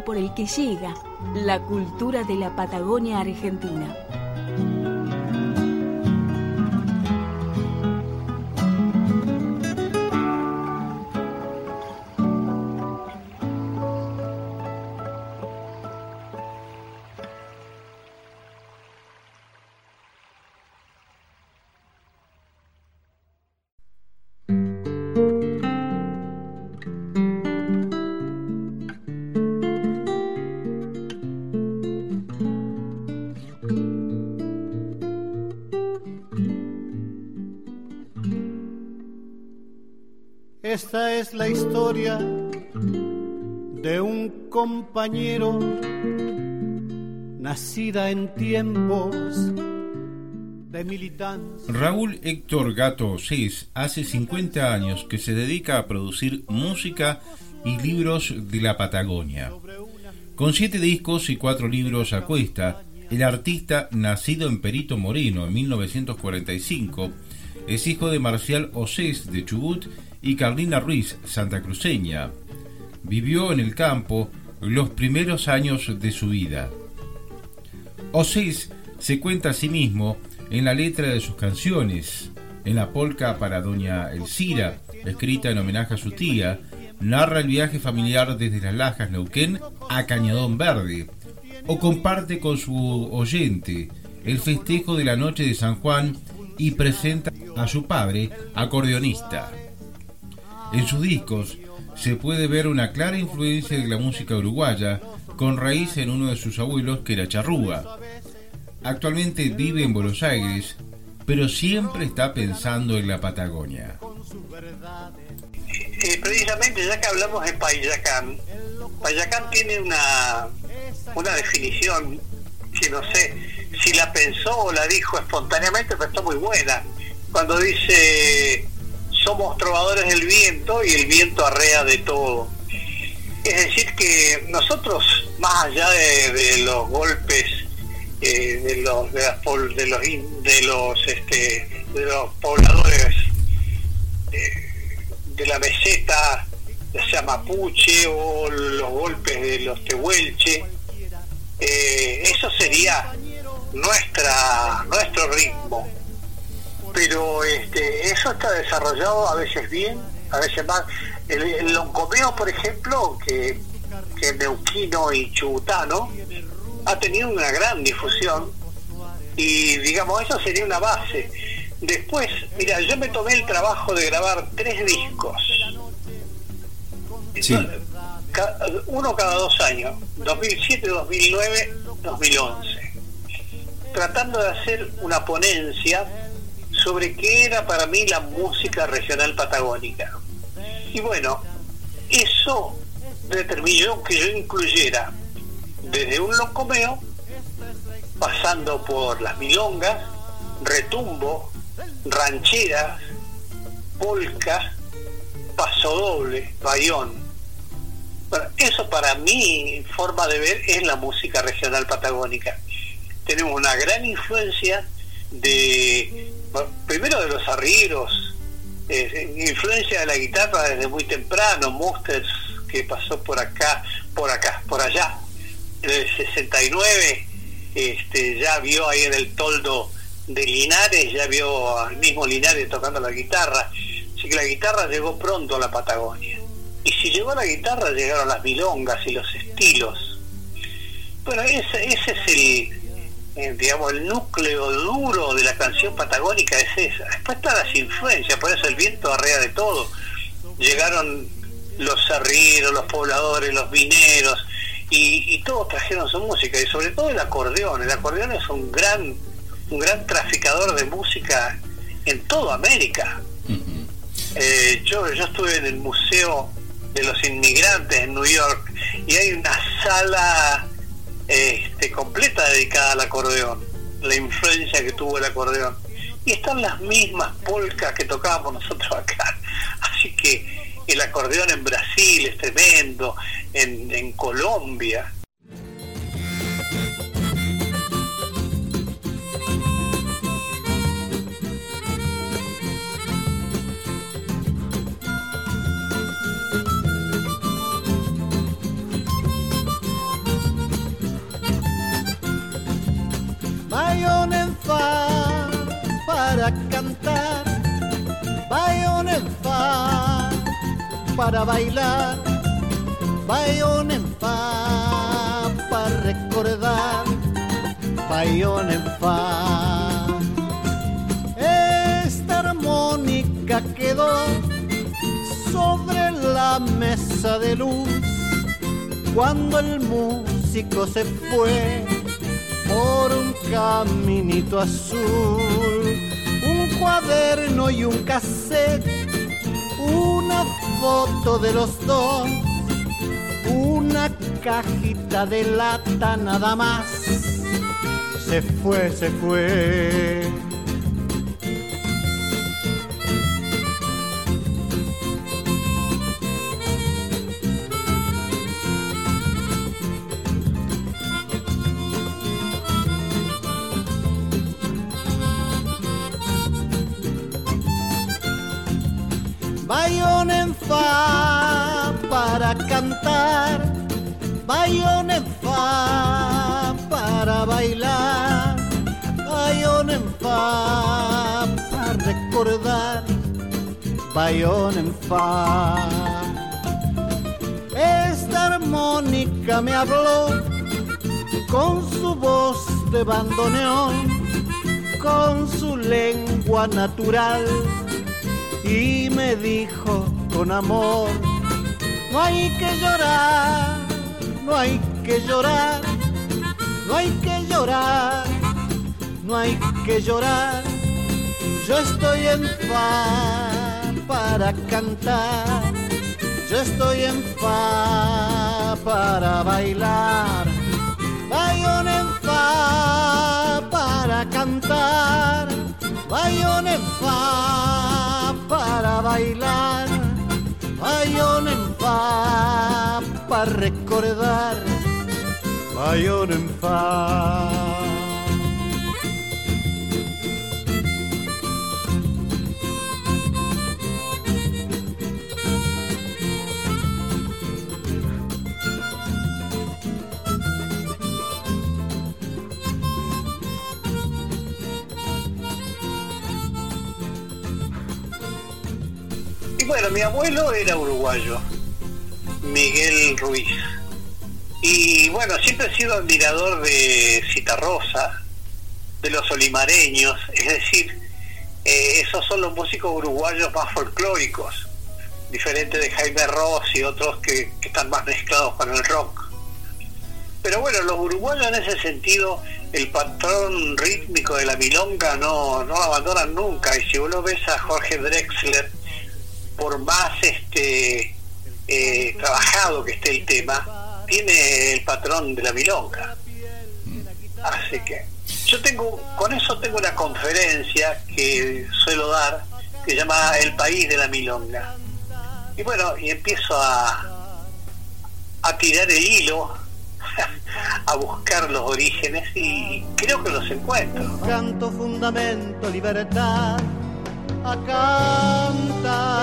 por el que llega la cultura de la Patagonia Argentina. Esta es la historia de un compañero nacida en tiempos de militancia. Raúl Héctor Gato Osés hace 50 años que se dedica a producir música y libros de la Patagonia. Con siete discos y cuatro libros a cuesta, el artista, nacido en Perito Moreno en 1945, es hijo de Marcial Osés de Chubut y Carlina Ruiz, santacruceña. Vivió en el campo los primeros años de su vida. Osís se cuenta a sí mismo en la letra de sus canciones, en la polca para Doña Elcira, escrita en homenaje a su tía, narra el viaje familiar desde las Lajas Neuquén a Cañadón Verde, o comparte con su oyente el festejo de la noche de San Juan y presenta a su padre, acordeonista. En sus discos se puede ver una clara influencia de la música uruguaya, con raíz en uno de sus abuelos que era charrúa. Actualmente vive en Buenos Aires, pero siempre está pensando en la Patagonia. Eh, precisamente ya que hablamos de Payacán, Payacán tiene una, una definición que no sé si la pensó o la dijo espontáneamente, pero está muy buena. Cuando dice somos trovadores del viento y el viento arrea de todo. Es decir, que nosotros, más allá de, los golpes eh, de los de, los de los este, de los pobladores eh, de la meseta, ya sea mapuche o los golpes de los tehuelche, eh, eso sería nuestra nuestro ritmo pero este, eso está desarrollado a veces bien, a veces más. El, el loncomeo, por ejemplo, que, que neuquino y chubutano, ha tenido una gran difusión y digamos, eso sería una base. Después, mira, yo me tomé el trabajo de grabar tres discos. Uno cada dos años, 2007, 2009, 2011. Tratando de hacer una ponencia sobre qué era para mí la música regional patagónica. Y bueno, eso determinó que yo incluyera desde un locomeo, pasando por las milongas, retumbo, rancheras, polcas, pasodoble, bayón. Eso para mi forma de ver es la música regional patagónica. Tenemos una gran influencia de primero de los arrieros, influencia de la guitarra desde muy temprano, Musters que pasó por acá, por acá, por allá, en el 69, este, ya vio ahí en el toldo de Linares, ya vio al mismo Linares tocando la guitarra, así que la guitarra llegó pronto a la Patagonia. Y si llegó la guitarra, llegaron las milongas y los estilos. Bueno, ese, ese es el, eh, digamos, el núcleo duro de la canción patagónica es esa. Después están las influencias, por eso el viento arrea de todo. Llegaron los arrieros, los pobladores, los mineros, y, todos trajeron su música, y sobre todo el acordeón. El acordeón es un gran, un gran traficador de música en toda América. Eh, yo, yo estuve en el Museo de los Inmigrantes en New York, y hay una sala este, completa dedicada al acordeón, la influencia que tuvo el acordeón. Y están las mismas polcas que tocábamos nosotros acá. Así que el acordeón en Brasil es tremendo, en, en Colombia, para cantar, bayón en fa para bailar, bayón en fa para recordar, bayón en fa. Esta armónica quedó sobre la mesa de luz cuando el músico se fue por un caminito azul, cuaderno y un cassette, una foto de los dos, una cajita de lata nada más. Se fue, se fue. En fa para cantar, bayón en fa para bailar, bayón en fa para recordar, bayón en fa. Esta armónica me habló con su voz de bandoneón, con su lengua natural y me dijo con amor, no hay que llorar, no hay que llorar, no hay que llorar, no hay que llorar, yo estoy en fa para cantar, yo estoy en fa para bailar, bayón en fa para cantar, bayón en fa para bailar, bayón en fa para recordar, bayón en fa. Bueno, mi abuelo era uruguayo, Miguel Ruiz. Y bueno, siempre he sido admirador de Citarrosa, de los olimareños, es decir, eh, esos son los músicos uruguayos más folclóricos, diferente de Jaime Ross y otros que, están más mezclados con el rock. Pero bueno, los uruguayos en ese sentido, el patrón rítmico de la milonga no, no abandonan nunca. Y si lo ves a Jorge Drexler, por más este eh, trabajado que esté el tema, tiene el patrón de la milonga. Así que yo tengo, con eso tengo una conferencia que suelo dar, que se llama El País de la Milonga. Y bueno, y empiezo a, a tirar el hilo, a buscar los orígenes y creo que los encuentro. Canto fundamento, libertad, a cantar.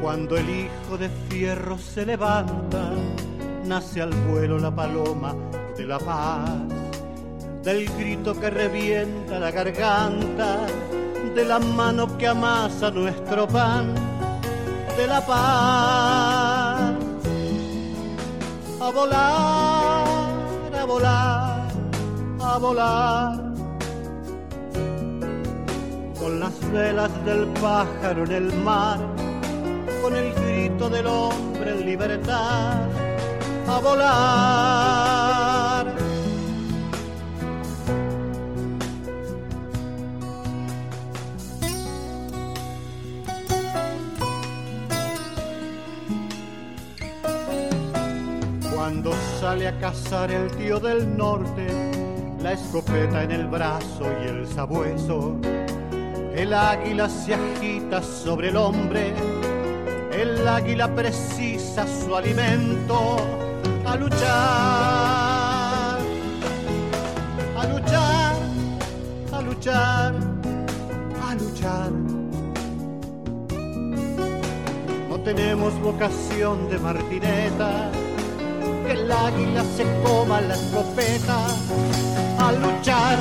Cuando el hijo de fierro se levanta, nace al vuelo la paloma de la paz, del grito que revienta la garganta, de la mano que amasa nuestro pan, de la paz. A volar, a volar. Con las velas del pájaro en el mar con el grito del hombre en libertad a volar. Cuando sale a cazar el tío del norte, la escopeta en el brazo y el sabueso, el águila se agita sobre el hombre. El águila precisa su alimento. A luchar, a luchar, a luchar, a luchar. No tenemos vocación de martineta, que el águila se coma la escopeta a luchar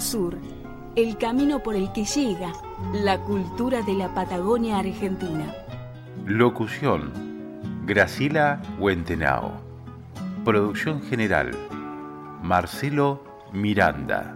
Sur, el camino por el que llega la cultura de la Patagonia Argentina. Locución, Gracila Huentenao. Producción general, Marcelo Miranda.